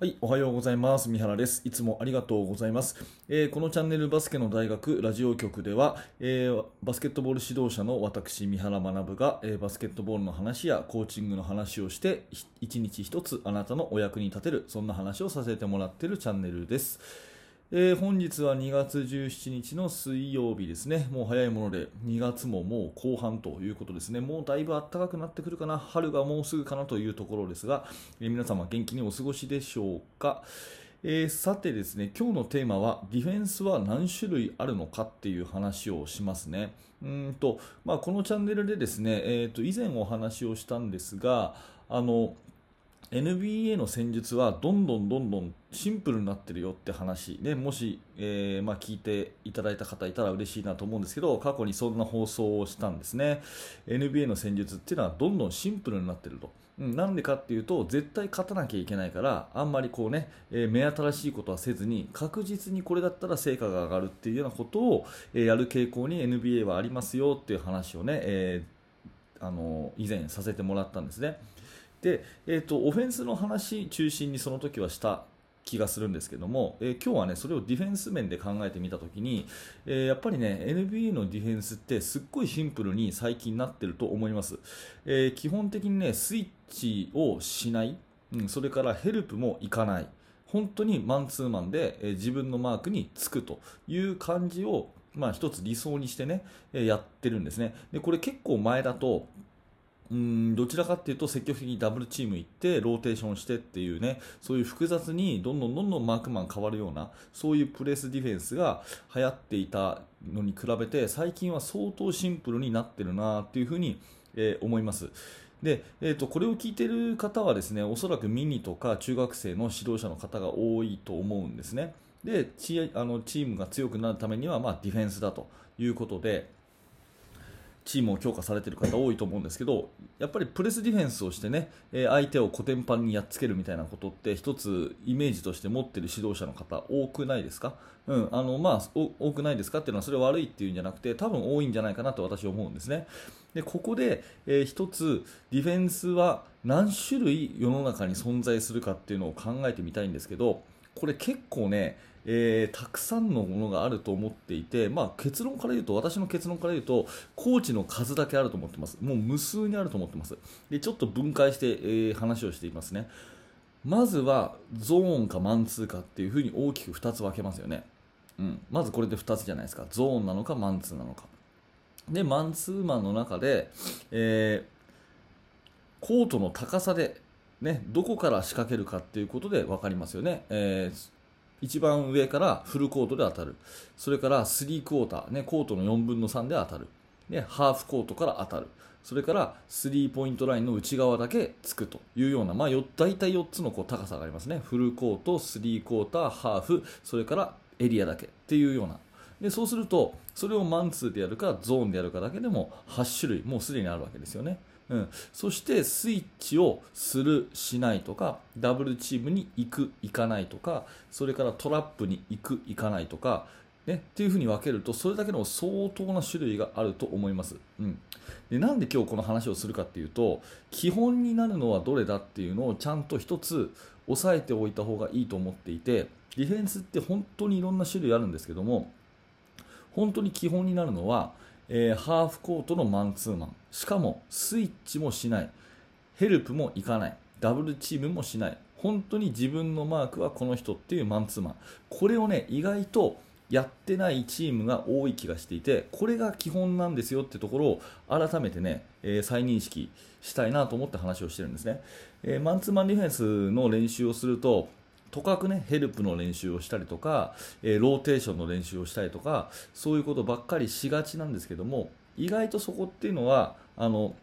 はい、おはようございます。三原です。いつもありがとうございます。えーこのチャンネルバスケの大学ラジオ局では、えーバスケットボール指導者の私、三原学が、えーバスケットボールの話やコーチングの話をして、一日一つあなたのお役に立てる、そんな話をさせてもらっているチャンネルです。えー本日は2月17日の水曜日ですね。もう早いもので2月ももう後半ということですね。もうだいぶ暖かくなってくるかな。春がもうすぐかなというところですが、えー皆様元気にお過ごしでしょうか。えーさてですね、今日のテーマはディフェンスは何種類あるのかっていう話をしますね。うんとまあ、このチャンネルでですね、えーと以前お話をしたんですが、あの NBA の戦術はどんどんどんどんシンプルになってるよって話。でもし、えーまあ、聞いていただいた方いたら嬉しいなと思うんですけど過去にそんな放送をしたんですね。NBA の戦術っていうのはどんどんシンプルになってると。うんなんでかっていうと絶対勝たなきゃいけないからあんまりこうね、えー目新しいことはせずに確実にこれだったら成果が上がるっていうようなことを、えーやる傾向に NBA はありますよっていう話をね、えあの以前させてもらったんですね。で、えー、とオフェンスの話中心にその時はした気がするんですけども、えー今日はねそれをディフェンス面で考えてみたときに、えーやっぱりね NBA のディフェンスってすっごいシンプルに最近なってると思います、えー基本的にねスイッチをしない、うん、それからヘルプもいかない本当にマンツーマンで、えー自分のマークにつくという感じをまあ、一つ理想にしてね、えやってるんですね。で、これ結構前だと、うんどちらかっていうと積極的にダブルチーム行ってローテーションしてっていうねそういう複雑にどんどんどんどんマークマン変わるようなそういうプレスディフェンスが流行っていたのに比べて最近は相当シンプルになってるなっていうふうに、えー思います。でえー、とこれを聞いてる方はですねおそらくミニとか中学生の指導者の方が多いと思うんですね。でチあのチームが強くなるためには、まあ、ディフェンスだということでチームを強化されている方多いと思うんですけどやっぱりプレスディフェンスをしてねえ相手をコテンパンにやっつけるみたいなことって一つイメージとして持っている指導者の方多くないですか、うんあのまあ、多くないですかっていうのはそれは悪いっていうんじゃなくて多分多いんじゃないかなと私は思うんですね。でここで、えー一つディフェンスは何種類世の中に存在するかっていうのを考えてみたいんですけどこれ結構ね、えーたくさんのものがあると思っていて、まあ、結論から言うと私の結論から言うとコーチの数だけあると思ってます。もう無数にあると思ってます。でちょっと分解して、えー話をしていますね。まずはゾーンかマンツーかっていうふうに大きく2つ分けますよね、うん、まずこれで2つじゃないですか。ゾーンなのかマンツーなのか。でマンツーマンの中で、えーコートの高さで、ね、どこから仕掛けるかっていうことで分かりますよね、えー一番上からフルコートで当たる。それからスリークォーター、ね、コートの4分の3で当たる。でハーフコートから当たる。それからスリーポイントラインの内側だけつくというような、まあ、よ大体4つのこう高さがありますね。フルコート、スリークォーター、ハーフそれからエリアだけっていうようなでそうするとそれをマンツーでやるかゾーンでやるかだけでも8種類もうすでにあるわけですよね、うん、そしてスイッチをするしないとかダブルチームに行く行かないとかそれからトラップに行く行かないとかね、っていうふうに分けるとそれだけの相当な種類があると思います、うん、でなんで今日この話をするかっていうと基本になるのはどれだっていうのをちゃんと一つ押さえておいた方がいいと思っていてディフェンスって本当にいろんな種類あるんですけども本当に基本になるのは、えーハーフコートのマンツーマン。しかもスイッチもしない。ヘルプもいかない。ダブルチームもしない。本当に自分のマークはこの人っていうマンツーマン。これをね意外とやってないチームが多い気がしていてこれが基本なんですよってところを改めてね、えー再認識したいなと思って話をしてるんですね、えーマンツーマンディフェンスの練習をするととかくねヘルプの練習をしたりとか、えーローテーションの練習をしたりとかそういうことばっかりしがちなんですけども意外とそこっていうのはあの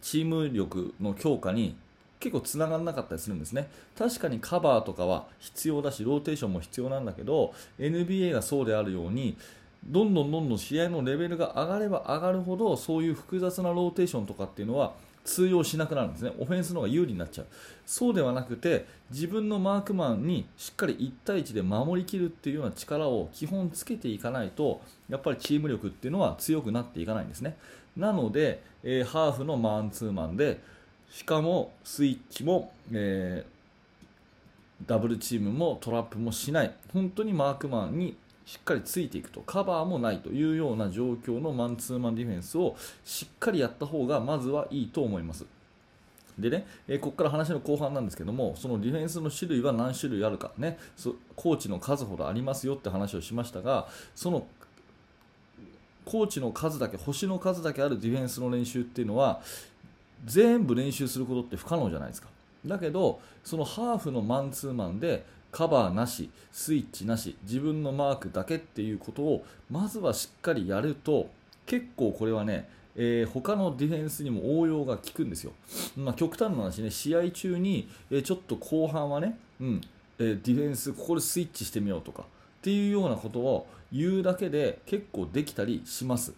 チーム力の強化に結構つながらなかったりするんですね。確かにカバーとかは必要だしローテーションも必要なんだけど NBA がそうであるようにどんどんどんどん試合のレベルが上がれば上がるほどそういう複雑なローテーションとかっていうのは通用しなくなるんですね。オフェンスの方が有利になっちゃう。そうではなくて自分のマークマンにしっかり1対1で守りきるっていうような力を基本つけていかないとやっぱりチーム力っていうのは強くなっていかないんですね。なので、えーハーフのマンツーマンでしかもスイッチも、えーダブルチームもトラップもしない。本当にマークマンにしっかりついていくとカバーもないというような状況のマンツーマンディフェンスをしっかりやった方がまずはいいと思います。でね、えー、ここから話の後半なんですけども、そのディフェンスの種類は何種類あるか、ね、コーチの数ほどありますよって話をしましたが、そのコーチの数だけ、星の数だけあるディフェンスの練習っていうのは、全部練習することって不可能じゃないですか。だけど、そのハーフのマンツーマンでカバーなし、スイッチなし、自分のマークだけっていうことをまずはしっかりやると、結構これはね、えー、他のディフェンスにも応用が効くんですよ。まあ、極端な話ね、試合中に、えー、ちょっと後半はね、うんえー、ディフェンス、ここでスイッチしてみようとかっていうようなことを言うだけで結構できたりします。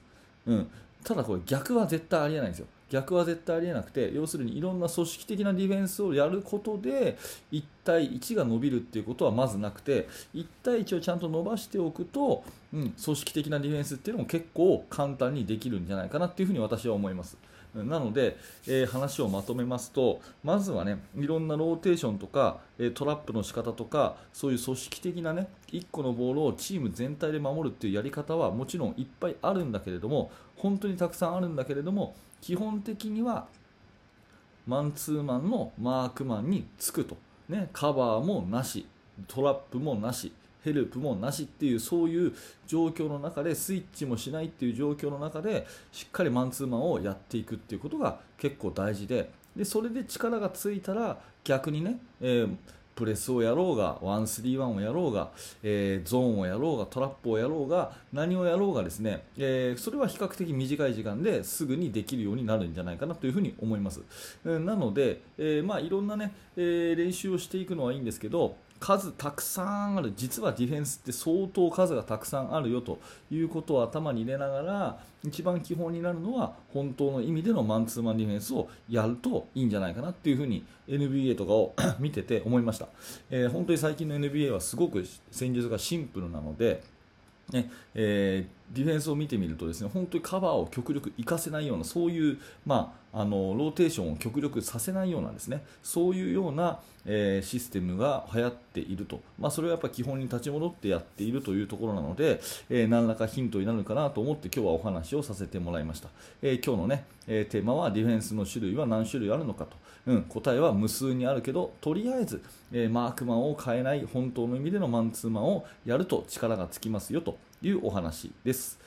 うん、ただこれ逆は絶対ありえないんですよ。逆は絶対ありえなくて要するにいろんな組織的なディフェンスをやることで1対1が伸びるっていうことはまずなくて1対1をちゃんと伸ばしておくと、うん、組織的なディフェンスっていうのも結構簡単にできるんじゃないかなっていうふうに私は思います。なので、えー、話をまとめますとまずはねいろんなローテーションとか、えー、トラップの仕方とかそういう組織的なね1個のボールをチーム全体で守るっていうやり方はもちろんいっぱいあるんだけれども本当にたくさんあるんだけれども基本的にはマンツーマンのマークマンにつくと、ね、カバーもなしトラップもなしヘルプもなしっていうそういう状況の中でスイッチもしないっていう状況の中でしっかりマンツーマンをやっていくっていうことが結構大事で。でそれで力がついたら逆にね、えープレスをやろうが、ワンスリーワンをやろうが、えー、ゾーンをやろうが、トラップをやろうが、何をやろうがですね、えー、それは比較的短い時間ですぐにできるようになるんじゃないかなというふうに思います。えー、なので、えまあ、いろんなね、え練習をしていくのはいいんですけど、数たくさんある。実はディフェンスって相当数がたくさんあるよということを頭に入れながら一番基本になるのは本当の意味でのマンツーマンディフェンスをやるといいんじゃないかなっていうふうに NBA とかを 見てて思いました、えー、本当に最近の NBA はすごく戦術がシンプルなのでねえー、ディフェンスを見てみるとですね本当にカバーを極力活かせないようなそういう、まあ、あのローテーションを極力させないようなですね。そういうような、えー、システムが流行っていると、まあ、それはやっぱ基本に立ち戻ってやっているというところなので、えー、何らかヒントになるかなと思って今日はお話をさせてもらいました、え今日のね、えテーマはディフェンスの種類は何種類あるのかと、うん、答えは無数にあるけどとりあえず、えマークマンを変えない本当の意味でのマンツーマンをやると力がつきますよと。いうお話です。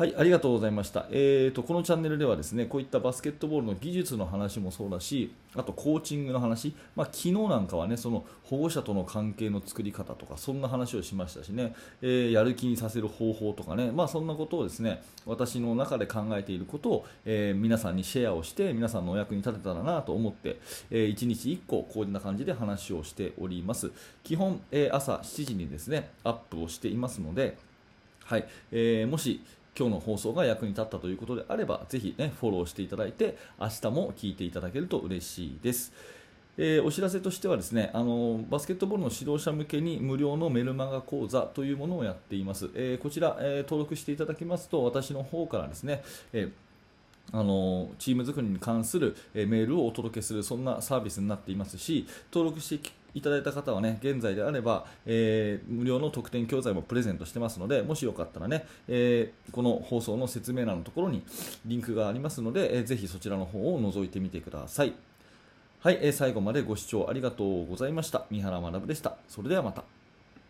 はい、ありがとうございました。えーと、このチャンネルではですね、こういったバスケットボールの技術の話もそうだし、あとコーチングの話、まあ、昨日なんかはね、その保護者との関係の作り方とか、そんな話をしましたしね、えー、やる気にさせる方法とかね、まあ、そんなことをですね、私の中で考えていることを、えー、皆さんにシェアをして、皆さんのお役に立てたらなと思って、え、1日1個こんな感じで話をしております。基本、え朝7時にですね、アップをしていますので、はい、えー、もし今日の放送が役に立ったということであれば、ぜひね、フォローしていただいて、明日も聞いていただけると嬉しいです。えー、お知らせとしてはですねあのバスケットボールの指導者向けに無料のメルマガ講座というものをやっています、えー、こちら、えー、登録していただきますと私の方からですね、えあのチーム作りに関する、えメールをお届けするそんなサービスになっていますし登録していただいた方はね現在であれば、えー、無料の特典教材もプレゼントしてますのでもしよかったらね、えー、この放送の説明欄のところにリンクがありますので、えー、ぜひそちらの方を覗いてみてください。はい、えー、最後までご視聴ありがとうございました。三原学でした。それではまた。